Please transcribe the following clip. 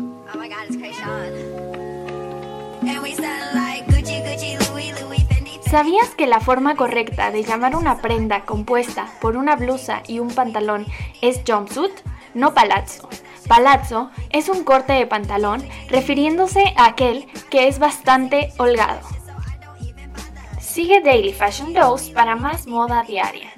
Oh my god, it's ¿Sabías que la forma correcta de llamar una prenda compuesta por una blusa y un pantalón es jumpsuit, no palazzo? Palazzo es un corte de pantalón refiriéndose a aquel que es bastante holgado. Sigue Daily Fashion Dose para más moda diaria.